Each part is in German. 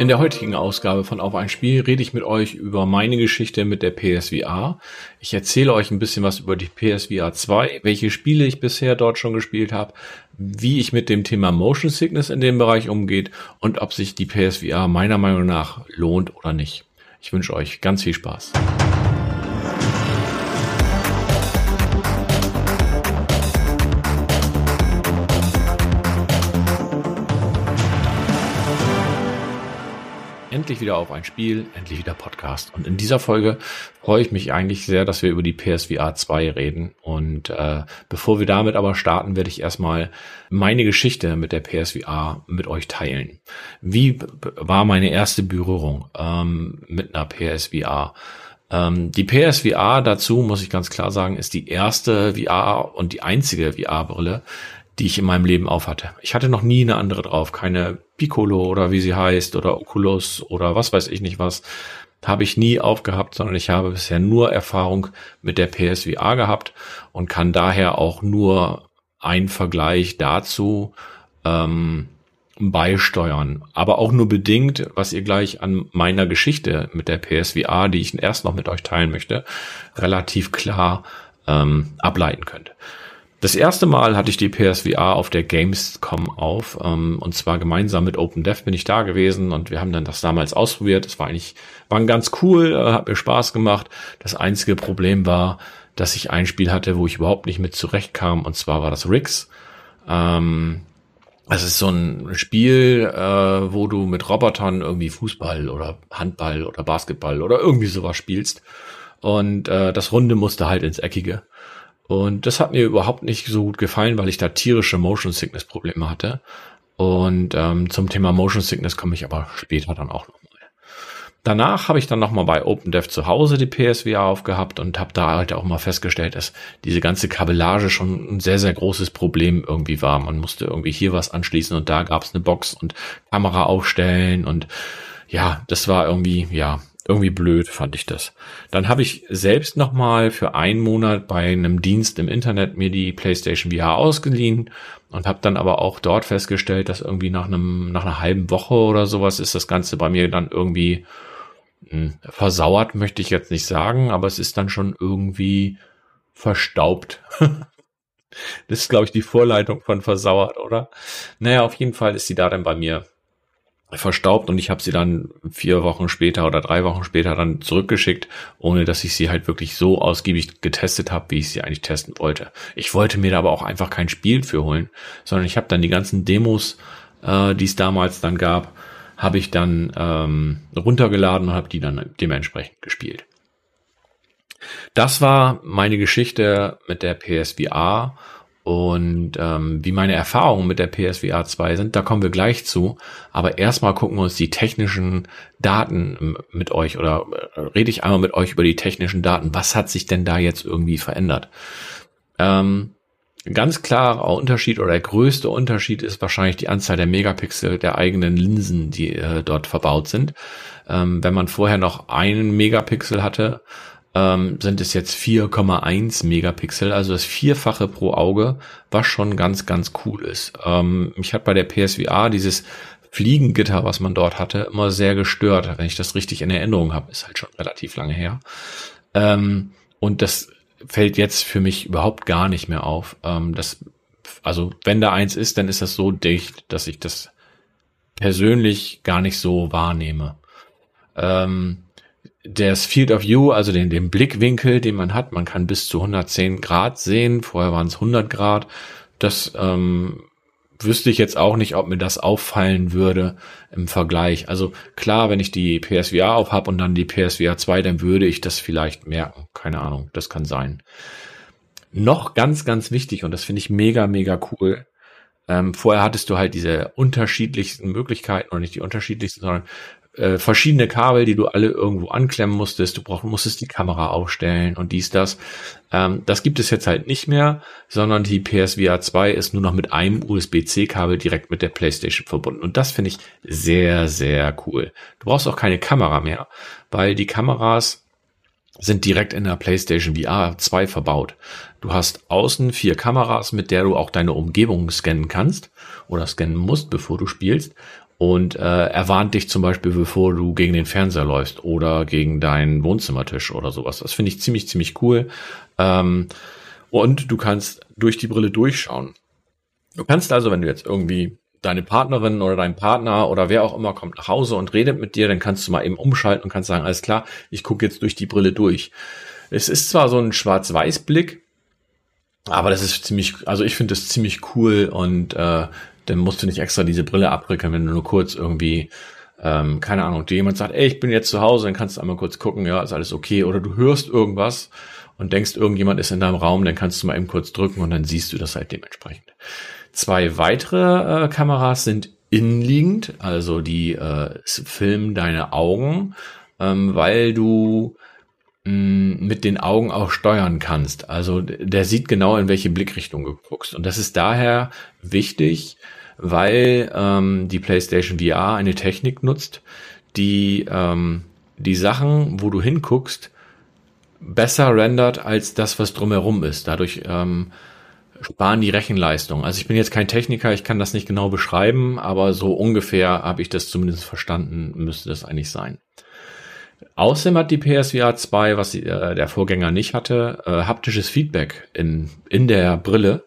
In der heutigen Ausgabe von Auf ein Spiel rede ich mit euch über meine Geschichte mit der PSVR. Ich erzähle euch ein bisschen was über die PSVR 2, welche Spiele ich bisher dort schon gespielt habe, wie ich mit dem Thema Motion Sickness in dem Bereich umgeht und ob sich die PSVR meiner Meinung nach lohnt oder nicht. Ich wünsche euch ganz viel Spaß. Endlich wieder auf ein Spiel, endlich wieder Podcast. Und in dieser Folge freue ich mich eigentlich sehr, dass wir über die PSVR 2 reden. Und äh, bevor wir damit aber starten, werde ich erstmal meine Geschichte mit der PSVR mit euch teilen. Wie war meine erste Berührung ähm, mit einer PSVR? Ähm, die PSVR dazu, muss ich ganz klar sagen, ist die erste VR und die einzige VR-Brille, die ich in meinem Leben aufhatte. Ich hatte noch nie eine andere drauf, keine Piccolo oder wie sie heißt oder Oculus oder was weiß ich nicht was, habe ich nie aufgehabt, sondern ich habe bisher nur Erfahrung mit der PSVR gehabt und kann daher auch nur einen Vergleich dazu ähm, beisteuern, aber auch nur bedingt, was ihr gleich an meiner Geschichte mit der PSVR, die ich erst noch mit euch teilen möchte, relativ klar ähm, ableiten könnt. Das erste Mal hatte ich die PSVR auf der Gamescom auf ähm, und zwar gemeinsam mit OpenDev bin ich da gewesen und wir haben dann das damals ausprobiert. Es war eigentlich war ganz cool, äh, hat mir Spaß gemacht. Das einzige Problem war, dass ich ein Spiel hatte, wo ich überhaupt nicht mit zurechtkam und zwar war das Riggs. Ähm, es ist so ein Spiel, äh, wo du mit Robotern irgendwie Fußball oder Handball oder Basketball oder irgendwie sowas spielst. Und äh, das Runde musste halt ins Eckige. Und das hat mir überhaupt nicht so gut gefallen, weil ich da tierische Motion Sickness Probleme hatte. Und ähm, zum Thema Motion Sickness komme ich aber später dann auch nochmal. Danach habe ich dann nochmal bei OpenDev zu Hause die PSVR aufgehabt und habe da halt auch mal festgestellt, dass diese ganze Kabellage schon ein sehr, sehr großes Problem irgendwie war. Man musste irgendwie hier was anschließen und da gab es eine Box und Kamera aufstellen und ja, das war irgendwie, ja, irgendwie blöd fand ich das. Dann habe ich selbst noch mal für einen Monat bei einem Dienst im Internet mir die PlayStation VR ausgeliehen und habe dann aber auch dort festgestellt, dass irgendwie nach einem nach einer halben Woche oder sowas ist das Ganze bei mir dann irgendwie mh, hm, versauert, möchte ich jetzt nicht sagen, aber es ist dann schon irgendwie verstaubt. das ist, glaube ich, die Vorleitung von versauert, oder? Naja, auf jeden Fall ist sie da dann bei mir verstaubt und ich habe sie dann vier Wochen später oder drei Wochen später dann zurückgeschickt, ohne dass ich sie halt wirklich so ausgiebig getestet habe, wie ich sie eigentlich testen wollte. Ich wollte mir da aber auch einfach kein Spiel für holen, sondern ich habe dann die ganzen Demos, äh, die es damals dann gab, habe ich dann ähm, runtergeladen und habe die dann dementsprechend gespielt. Das war meine Geschichte mit der PSVR und ähm, wie meine Erfahrungen mit der PSVR 2 sind, da kommen wir gleich zu. Aber erstmal gucken wir uns die technischen Daten mit euch oder äh, rede ich einmal mit euch über die technischen Daten. Was hat sich denn da jetzt irgendwie verändert? Ähm, ganz klarer Unterschied oder der größte Unterschied ist wahrscheinlich die Anzahl der Megapixel der eigenen Linsen, die äh, dort verbaut sind. Ähm, wenn man vorher noch einen Megapixel hatte, ähm, sind es jetzt 4,1 Megapixel, also das Vierfache pro Auge, was schon ganz, ganz cool ist. Ähm, mich hat bei der PSVR dieses Fliegengitter, was man dort hatte, immer sehr gestört, wenn ich das richtig in Erinnerung habe. Ist halt schon relativ lange her. Ähm, und das fällt jetzt für mich überhaupt gar nicht mehr auf. Ähm, das, also wenn da eins ist, dann ist das so dicht, dass ich das persönlich gar nicht so wahrnehme. Ähm, das Field of View, also den, den Blickwinkel, den man hat, man kann bis zu 110 Grad sehen, vorher waren es 100 Grad. Das ähm, wüsste ich jetzt auch nicht, ob mir das auffallen würde im Vergleich. Also klar, wenn ich die PSVR auf habe und dann die PSVR 2, dann würde ich das vielleicht merken. Keine Ahnung, das kann sein. Noch ganz, ganz wichtig, und das finde ich mega, mega cool. Ähm, vorher hattest du halt diese unterschiedlichsten Möglichkeiten, oder nicht die unterschiedlichsten, sondern äh, verschiedene Kabel, die du alle irgendwo anklemmen musstest. Du brauch, musstest die Kamera aufstellen und dies, das. Ähm, das gibt es jetzt halt nicht mehr, sondern die PSVR 2 ist nur noch mit einem USB-C-Kabel direkt mit der PlayStation verbunden. Und das finde ich sehr, sehr cool. Du brauchst auch keine Kamera mehr, weil die Kameras sind direkt in der PlayStation VR 2 verbaut. Du hast außen vier Kameras, mit der du auch deine Umgebung scannen kannst oder scannen musst, bevor du spielst. Und äh, er warnt dich zum Beispiel, bevor du gegen den Fernseher läufst oder gegen deinen Wohnzimmertisch oder sowas. Das finde ich ziemlich, ziemlich cool. Ähm, und du kannst durch die Brille durchschauen. Du kannst also, wenn du jetzt irgendwie deine Partnerin oder dein Partner oder wer auch immer kommt nach Hause und redet mit dir, dann kannst du mal eben umschalten und kannst sagen, alles klar, ich gucke jetzt durch die Brille durch. Es ist zwar so ein Schwarz-Weiß-Blick, aber das ist ziemlich, also ich finde das ziemlich cool und äh, dann musst du nicht extra diese Brille abrücken, wenn du nur kurz irgendwie, ähm, keine Ahnung, dir jemand sagt, ey, ich bin jetzt zu Hause, dann kannst du einmal kurz gucken, ja, ist alles okay. Oder du hörst irgendwas und denkst, irgendjemand ist in deinem Raum, dann kannst du mal eben kurz drücken und dann siehst du das halt dementsprechend. Zwei weitere äh, Kameras sind innenliegend, also die äh, filmen deine Augen, ähm, weil du mit den Augen auch steuern kannst. Also der sieht genau, in welche Blickrichtung du guckst. Und das ist daher wichtig, weil ähm, die PlayStation VR eine Technik nutzt, die ähm, die Sachen, wo du hinguckst, besser rendert als das, was drumherum ist. Dadurch ähm, sparen die Rechenleistung. Also ich bin jetzt kein Techniker, ich kann das nicht genau beschreiben, aber so ungefähr habe ich das zumindest verstanden, müsste das eigentlich sein. Außerdem hat die PSVR 2, was äh, der Vorgänger nicht hatte, äh, haptisches Feedback in, in der Brille.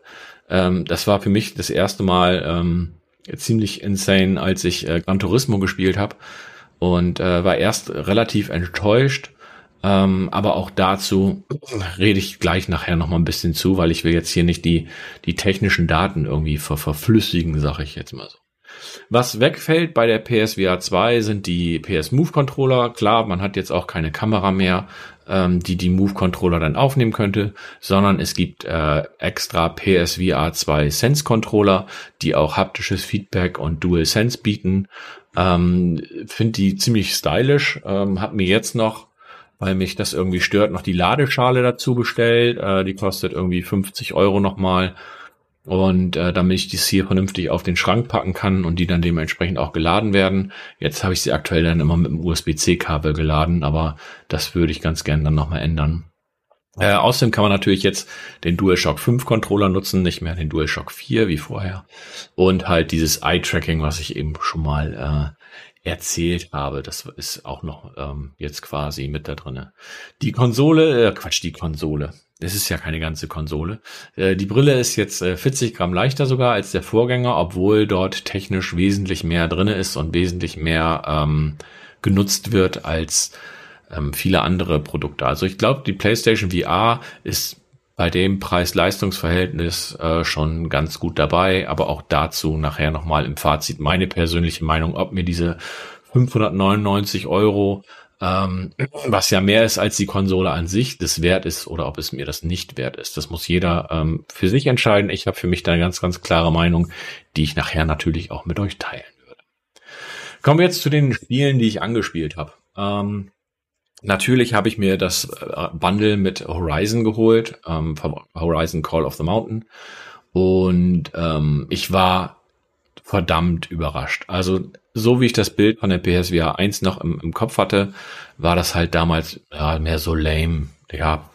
Ähm, das war für mich das erste Mal ähm, ziemlich insane, als ich äh, Gran Turismo gespielt habe und äh, war erst relativ enttäuscht. Ähm, aber auch dazu rede ich gleich nachher noch mal ein bisschen zu, weil ich will jetzt hier nicht die, die technischen Daten irgendwie ver verflüssigen, sage ich jetzt mal so. Was wegfällt bei der PSVR 2 sind die PS Move Controller. Klar, man hat jetzt auch keine Kamera mehr, ähm, die die Move Controller dann aufnehmen könnte, sondern es gibt äh, extra PSVR 2 Sense Controller, die auch haptisches Feedback und Dual Sense bieten. Ähm, Finde die ziemlich stylisch. Ähm, hab mir jetzt noch weil mich das irgendwie stört, noch die Ladeschale dazu bestellt. Äh, die kostet irgendwie 50 Euro nochmal. Und äh, damit ich dies hier vernünftig auf den Schrank packen kann und die dann dementsprechend auch geladen werden. Jetzt habe ich sie aktuell dann immer mit dem USB-C-Kabel geladen, aber das würde ich ganz gerne dann nochmal ändern. Äh, außerdem kann man natürlich jetzt den DualShock 5 Controller nutzen, nicht mehr den DualShock 4 wie vorher. Und halt dieses Eye-Tracking, was ich eben schon mal äh, erzählt habe. Das ist auch noch ähm, jetzt quasi mit da drinne. Die Konsole, äh, Quatsch, die Konsole. Es ist ja keine ganze Konsole. Äh, die Brille ist jetzt 40 äh, Gramm leichter sogar als der Vorgänger, obwohl dort technisch wesentlich mehr drinne ist und wesentlich mehr ähm, genutzt wird als ähm, viele andere Produkte. Also ich glaube, die PlayStation VR ist bei dem Preis-Leistungs-Verhältnis äh, schon ganz gut dabei, aber auch dazu nachher nochmal im Fazit meine persönliche Meinung, ob mir diese 599 Euro ähm, was ja mehr ist als die Konsole an sich, das wert ist oder ob es mir das nicht wert ist. Das muss jeder ähm, für sich entscheiden. Ich habe für mich da eine ganz, ganz klare Meinung, die ich nachher natürlich auch mit euch teilen würde. Kommen wir jetzt zu den Spielen, die ich angespielt habe. Ähm, natürlich habe ich mir das äh, Bundle mit Horizon geholt, ähm, Horizon Call of the Mountain. Und ähm, ich war verdammt überrascht. Also so wie ich das Bild von der PSVR 1 noch im, im Kopf hatte, war das halt damals ja, mehr so lame. Ja,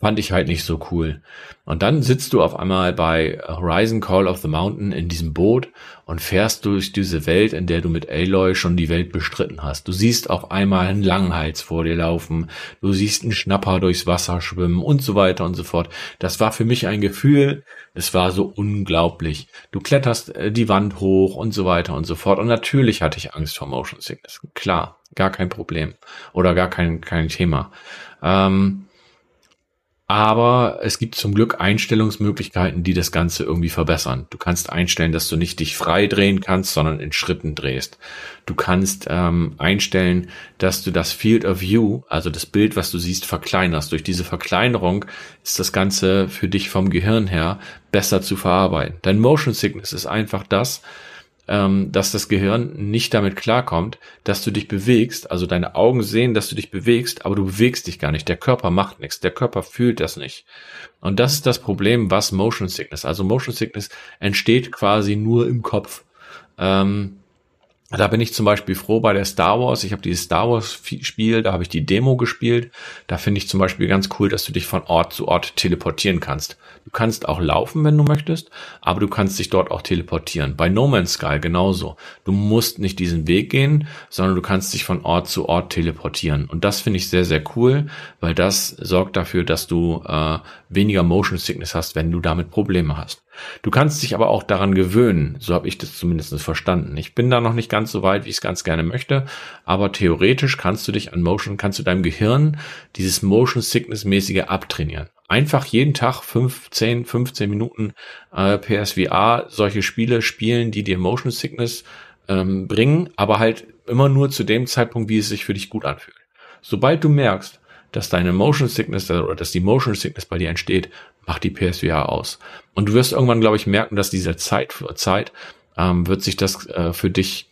fand ich halt nicht so cool. Und dann sitzt du auf einmal bei Horizon Call of the Mountain in diesem Boot und fährst durch diese Welt, in der du mit Aloy schon die Welt bestritten hast. Du siehst auf einmal einen Langhals vor dir laufen, du siehst einen Schnapper durchs Wasser schwimmen und so weiter und so fort. Das war für mich ein Gefühl, es war so unglaublich. Du kletterst äh, die Wand hoch und so weiter und so fort. Und natürlich hatte ich Angst vor Motion Sickness. Klar, gar kein Problem. Oder gar kein, kein Thema. Ähm, aber es gibt zum Glück Einstellungsmöglichkeiten, die das Ganze irgendwie verbessern. Du kannst einstellen, dass du nicht dich frei drehen kannst, sondern in Schritten drehst. Du kannst ähm, einstellen, dass du das Field of View, also das Bild, was du siehst, verkleinerst. Durch diese Verkleinerung ist das Ganze für dich vom Gehirn her besser zu verarbeiten. Dein Motion Sickness ist einfach das, ähm, dass das Gehirn nicht damit klarkommt, dass du dich bewegst. Also deine Augen sehen, dass du dich bewegst, aber du bewegst dich gar nicht. Der Körper macht nichts. Der Körper fühlt das nicht. Und das ist das Problem, was Motion Sickness. Also Motion Sickness entsteht quasi nur im Kopf. Ähm, Da bin ich zum Beispiel froh bei der Star Wars. Ich habe dieses Star Wars Spiel, da habe ich die Demo gespielt. Da finde ich zum Beispiel ganz cool, dass du dich von Ort zu Ort teleportieren kannst. Du kannst auch laufen, wenn du möchtest, aber du kannst dich dort auch teleportieren. Bei No Man's Sky genauso. Du musst nicht diesen Weg gehen, sondern du kannst dich von Ort zu Ort teleportieren. Und das finde ich sehr, sehr cool, weil das sorgt dafür, dass du äh, weniger Motion Sickness hast, wenn du damit Probleme hast. Du kannst dich aber auch daran gewöhnen, so habe ich das zumindest verstanden. Ich bin da noch nicht ganz so weit, wie ich es ganz gerne möchte, aber theoretisch kannst du dich an Motion, kannst du deinem Gehirn dieses Motion Sickness mäßige abtrainieren. Einfach jeden Tag 15, 15 Minuten äh, PSVR solche Spiele spielen, die dir Motion Sickness ähm, bringen, aber halt immer nur zu dem Zeitpunkt, wie es sich für dich gut anfühlt. Sobald du merkst, dass deine Motion Sickness oder dass die Motion Sickness bei dir entsteht, mach die PSVR aus. Und du wirst irgendwann, glaube ich, merken, dass diese Zeit Zeit ähm, wird sich das äh, für dich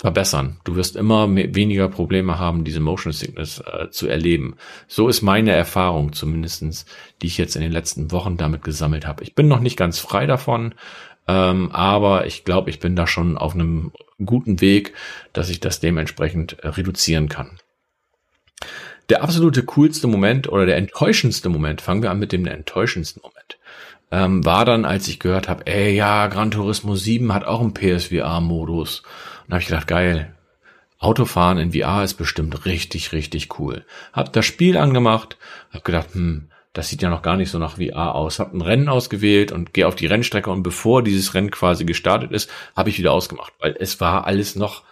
verbessern. Du wirst immer weniger Probleme haben, diese Motion Sickness äh, zu erleben. So ist meine Erfahrung zumindestens, die ich jetzt in den letzten Wochen damit gesammelt habe. Ich bin noch nicht ganz frei davon, ähm, aber ich glaube, ich bin da schon auf einem guten Weg, dass ich das dementsprechend äh, reduzieren kann. Der absolute coolste Moment oder der enttäuschendste Moment, fangen wir an mit dem enttäuschendsten Moment, ähm, war dann, als ich gehört habe, ey, ja, Gran Turismo 7 hat auch einen PSVR-Modus. Und habe ich gedacht, geil, Autofahren in VR ist bestimmt richtig, richtig cool. Hab das Spiel angemacht, hab gedacht, hm, das sieht ja noch gar nicht so nach VR aus. Hab ein Rennen ausgewählt und gehe auf die Rennstrecke und bevor dieses Rennen quasi gestartet ist, habe ich wieder ausgemacht, weil es war alles noch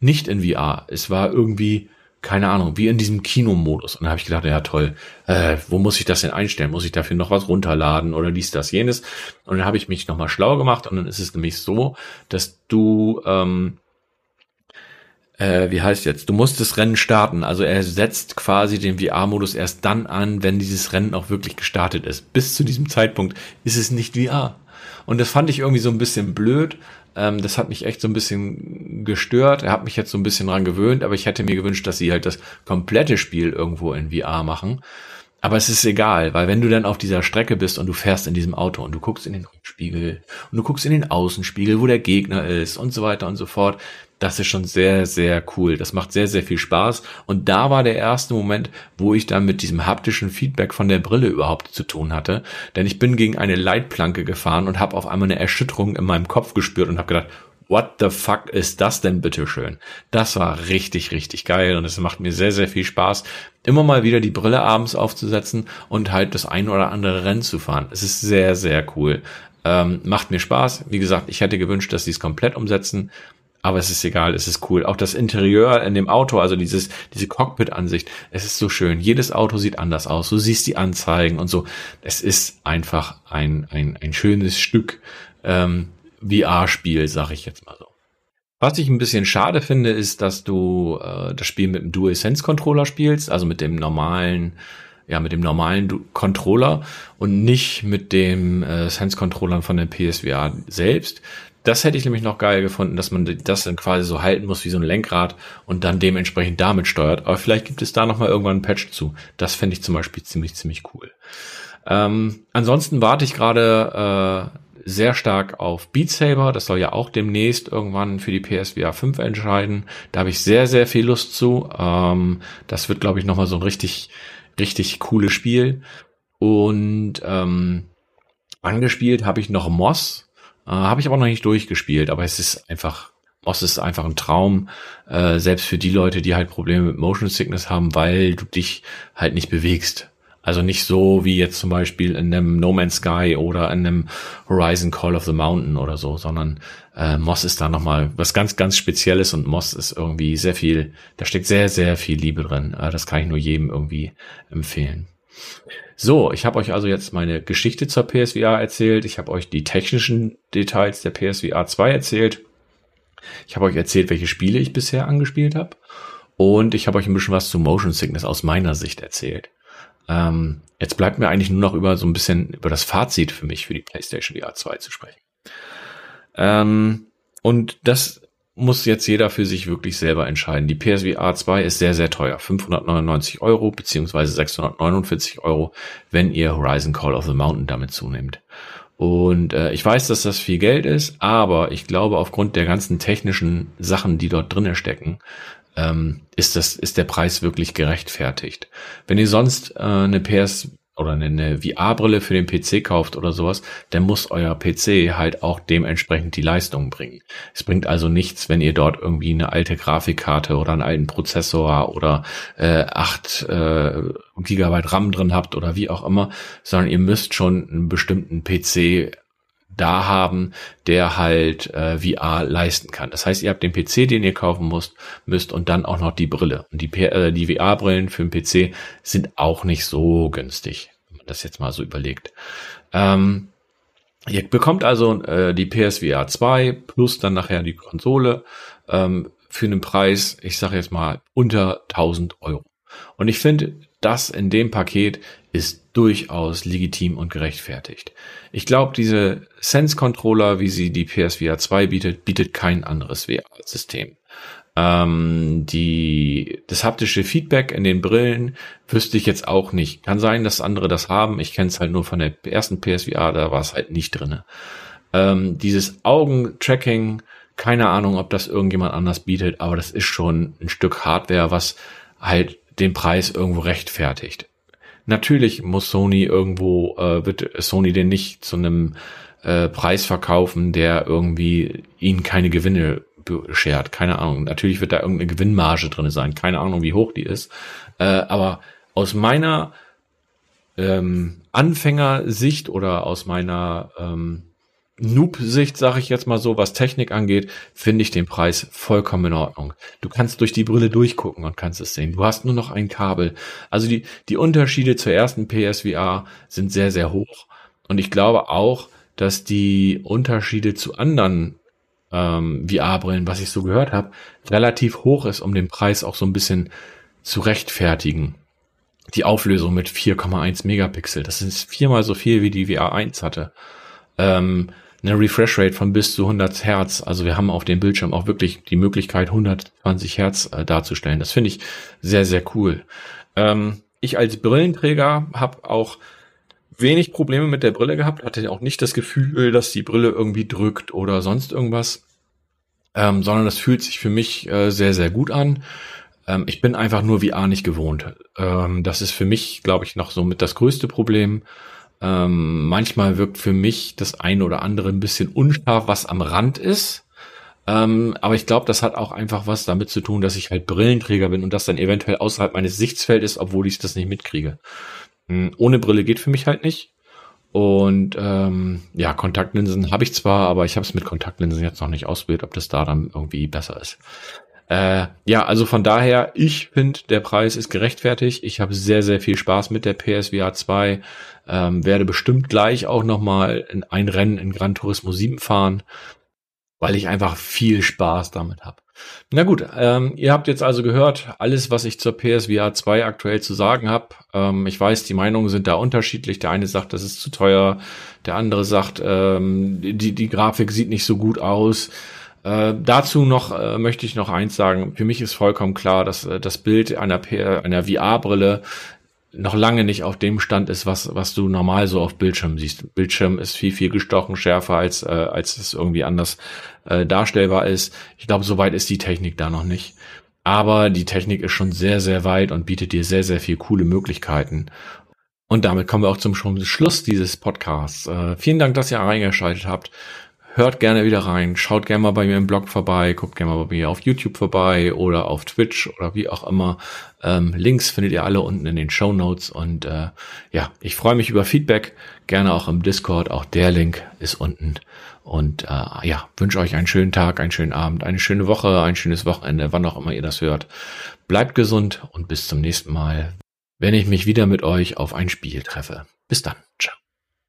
nicht in VR. Es war irgendwie keine Ahnung, wie in diesem Kinomodus. Und da habe ich gedacht, ja toll, äh, wo muss ich das denn einstellen? Muss ich dafür noch was runterladen oder dies, das, jenes? Und dann habe ich mich nochmal schlau gemacht und dann ist es nämlich so, dass du, ähm, äh, wie heißt jetzt, du musst das Rennen starten. Also er setzt quasi den VR-Modus erst dann an, wenn dieses Rennen auch wirklich gestartet ist. Bis zu diesem Zeitpunkt ist es nicht VR. Und das fand ich irgendwie so ein bisschen blöd, ähm, das hat mich echt so ein bisschen gestört. Er hat mich jetzt so ein bisschen dran gewöhnt, aber ich hätte mir gewünscht, dass sie halt das komplette Spiel irgendwo in VR machen. Aber es ist egal, weil wenn du dann auf dieser Strecke bist und du fährst in diesem Auto und du guckst in den Rückspiegel und du guckst in den Außenspiegel, wo der Gegner ist und so weiter und so fort, das ist schon sehr, sehr cool. Das macht sehr, sehr viel Spaß. Und da war der erste Moment, wo ich dann mit diesem haptischen Feedback von der Brille überhaupt zu tun hatte. Denn ich bin gegen eine Leitplanke gefahren und habe auf einmal eine Erschütterung in meinem Kopf gespürt und habe gedacht, what the fuck ist das denn bitteschön? Das war richtig, richtig geil und es macht mir sehr, sehr viel Spaß, immer mal wieder die Brille abends aufzusetzen und halt das ein oder andere Rennen zu fahren. Es ist sehr, sehr cool. Ähm, macht mir Spaß. Wie gesagt, ich hätte gewünscht, dass sie es komplett umsetzen aber es ist egal, es ist cool. Auch das Interieur in dem Auto, also dieses, diese Cockpit-Ansicht, es ist so schön. Jedes Auto sieht anders aus. Du siehst die Anzeigen und so. Es ist einfach ein, ein, ein schönes Stück ähm, VR-Spiel, sag ich jetzt mal so. Was ich ein bisschen schade finde, ist, dass du äh, das Spiel mit dem DualSense-Controller spielst, also mit dem normalen ja, mit dem normalen du Controller und nicht mit dem äh, Sense-Controllern von der PSVR selbst. Das hätte ich nämlich noch geil gefunden, dass man das dann quasi so halten muss wie so ein Lenkrad und dann dementsprechend damit steuert. Aber vielleicht gibt es da noch mal irgendwann einen Patch zu. Das fände ich zum Beispiel ziemlich, ziemlich cool. Ähm, ansonsten warte ich gerade äh, sehr stark auf Beat Saber. Das soll ja auch demnächst irgendwann für die PSVR 5 entscheiden. Da habe ich sehr, sehr viel Lust zu. Ähm, das wird, glaube ich, noch mal so ein richtig, richtig cooles Spiel. Und ähm, angespielt habe ich noch Moss. Äh, Habe ich aber noch nicht durchgespielt, aber es ist einfach, Moss ist einfach ein Traum, äh, selbst für die Leute, die halt Probleme mit Motion Sickness haben, weil du dich halt nicht bewegst. Also nicht so wie jetzt zum Beispiel in einem No Man's Sky oder in einem Horizon Call of the Mountain oder so, sondern äh, Moss ist da nochmal was ganz, ganz Spezielles und Moss ist irgendwie sehr viel, da steckt sehr, sehr viel Liebe drin. Äh, das kann ich nur jedem irgendwie empfehlen. So, ich habe euch also jetzt meine Geschichte zur PSVR erzählt. Ich habe euch die technischen Details der PSVR 2 erzählt. Ich habe euch erzählt, welche Spiele ich bisher angespielt habe. Und ich habe euch ein bisschen was zu Motion Sickness aus meiner Sicht erzählt. Ähm, jetzt bleibt mir eigentlich nur noch über so ein bisschen über das Fazit für mich für die PlayStation VR 2 zu sprechen. Ähm, und das muss jetzt jeder für sich wirklich selber entscheiden. Die PSVR 2 ist sehr, sehr teuer. 599 Euro beziehungsweise 649 Euro, wenn ihr Horizon Call of the Mountain damit zunehmt. Und äh, ich weiß, dass das viel Geld ist, aber ich glaube, aufgrund der ganzen technischen Sachen, die dort drinnen stecken, ähm, ist das ist der Preis wirklich gerechtfertigt. Wenn ihr sonst äh, eine PS oder eine VR-Brille für den PC kauft oder sowas, dann muss euer PC halt auch dementsprechend die Leistung bringen. Es bringt also nichts, wenn ihr dort irgendwie eine alte Grafikkarte oder einen alten Prozessor oder äh, 8 äh, Gigabyte RAM drin habt oder wie auch immer, sondern ihr müsst schon einen bestimmten PC da haben, der halt äh, VR leisten kann. Das heißt, ihr habt den PC, den ihr kaufen müsst, müsst und dann auch noch die Brille. Und die, äh, die VR-Brillen für den PC sind auch nicht so günstig, wenn man das jetzt mal so überlegt. Ähm, ihr bekommt also äh, die PSVR 2 plus dann nachher die Konsole ähm, für einen Preis, ich sage jetzt mal, unter 1000 Euro. Und ich finde, das in dem Paket ist durchaus legitim und gerechtfertigt. Ich glaube, diese Sense-Controller, wie sie die PSVR 2 bietet, bietet kein anderes VR-System. Ähm, die, das haptische Feedback in den Brillen wüsste ich jetzt auch nicht. Kann sein, dass andere das haben. Ich kenne es halt nur von der ersten PSVR, da war es halt nicht drinne. Ähm, dieses Augentracking, keine Ahnung, ob das irgendjemand anders bietet, aber das ist schon ein Stück Hardware, was halt den Preis irgendwo rechtfertigt. Natürlich muss Sony irgendwo, äh, wird Sony den nicht zu einem äh, Preis verkaufen, der irgendwie ihnen keine Gewinne beschert. Keine Ahnung. Natürlich wird da irgendeine Gewinnmarge drin sein. Keine Ahnung, wie hoch die ist. Äh, aber aus meiner ähm, Anfängersicht oder aus meiner ähm, Noob-Sicht, sage ich jetzt mal so, was Technik angeht, finde ich den Preis vollkommen in Ordnung. Du kannst durch die Brille durchgucken und kannst es sehen. Du hast nur noch ein Kabel. Also die, die Unterschiede zur ersten PSVR sind sehr, sehr hoch. Und ich glaube auch, dass die Unterschiede zu anderen ähm, VR-Brillen, was ich so gehört habe, relativ hoch ist, um den Preis auch so ein bisschen zu rechtfertigen. Die Auflösung mit 4,1 Megapixel, das ist viermal so viel wie die VR 1 hatte. Ähm, eine Refresh Rate von bis zu 100 Hertz. Also wir haben auf dem Bildschirm auch wirklich die Möglichkeit, 120 Hertz äh, darzustellen. Das finde ich sehr, sehr cool. Ähm, ich als Brillenträger habe auch wenig Probleme mit der Brille gehabt, hatte auch nicht das Gefühl, dass die Brille irgendwie drückt oder sonst irgendwas, ähm, sondern das fühlt sich für mich äh, sehr, sehr gut an. Ähm, ich bin einfach nur VR nicht gewohnt. Ähm, das ist für mich, glaube ich, noch so mit das größte Problem. Ähm, manchmal wirkt für mich das eine oder andere ein bisschen unscharf, was am Rand ist. Ähm, aber ich glaube, das hat auch einfach was damit zu tun, dass ich halt Brillenträger bin und das dann eventuell außerhalb meines Sichtfeldes ist, obwohl ich das nicht mitkriege. Ähm, ohne Brille geht für mich halt nicht. Und ähm, ja, Kontaktlinsen habe ich zwar, aber ich habe es mit Kontaktlinsen jetzt noch nicht ausprobiert, ob das da dann irgendwie besser ist. Äh, ja, also von daher, ich finde, der Preis ist gerechtfertigt. Ich habe sehr, sehr viel Spaß mit der PSVR 2. Ähm, werde bestimmt gleich auch nochmal in ein Rennen in Gran Turismo 7 fahren, weil ich einfach viel Spaß damit habe. Na gut, ähm, ihr habt jetzt also gehört, alles, was ich zur PSVR 2 aktuell zu sagen habe. Ähm, ich weiß, die Meinungen sind da unterschiedlich. Der eine sagt, das ist zu teuer, der andere sagt, ähm, die, die Grafik sieht nicht so gut aus. Äh, dazu noch äh, möchte ich noch eins sagen. Für mich ist vollkommen klar, dass äh, das Bild einer, einer VR-Brille noch lange nicht auf dem Stand ist, was, was du normal so auf Bildschirm siehst. Bildschirm ist viel, viel gestochen schärfer, als, äh, als es irgendwie anders äh, darstellbar ist. Ich glaube, so weit ist die Technik da noch nicht. Aber die Technik ist schon sehr, sehr weit und bietet dir sehr, sehr viel coole Möglichkeiten. Und damit kommen wir auch zum Schluss dieses Podcasts. Äh, vielen Dank, dass ihr reingeschaltet habt. Hört gerne wieder rein, schaut gerne mal bei mir im Blog vorbei, guckt gerne mal bei mir auf YouTube vorbei oder auf Twitch oder wie auch immer. Ähm, Links findet ihr alle unten in den Show Notes und äh, ja, ich freue mich über Feedback, gerne auch im Discord, auch der Link ist unten. Und äh, ja, wünsche euch einen schönen Tag, einen schönen Abend, eine schöne Woche, ein schönes Wochenende, wann auch immer ihr das hört. Bleibt gesund und bis zum nächsten Mal, wenn ich mich wieder mit euch auf ein Spiel treffe. Bis dann.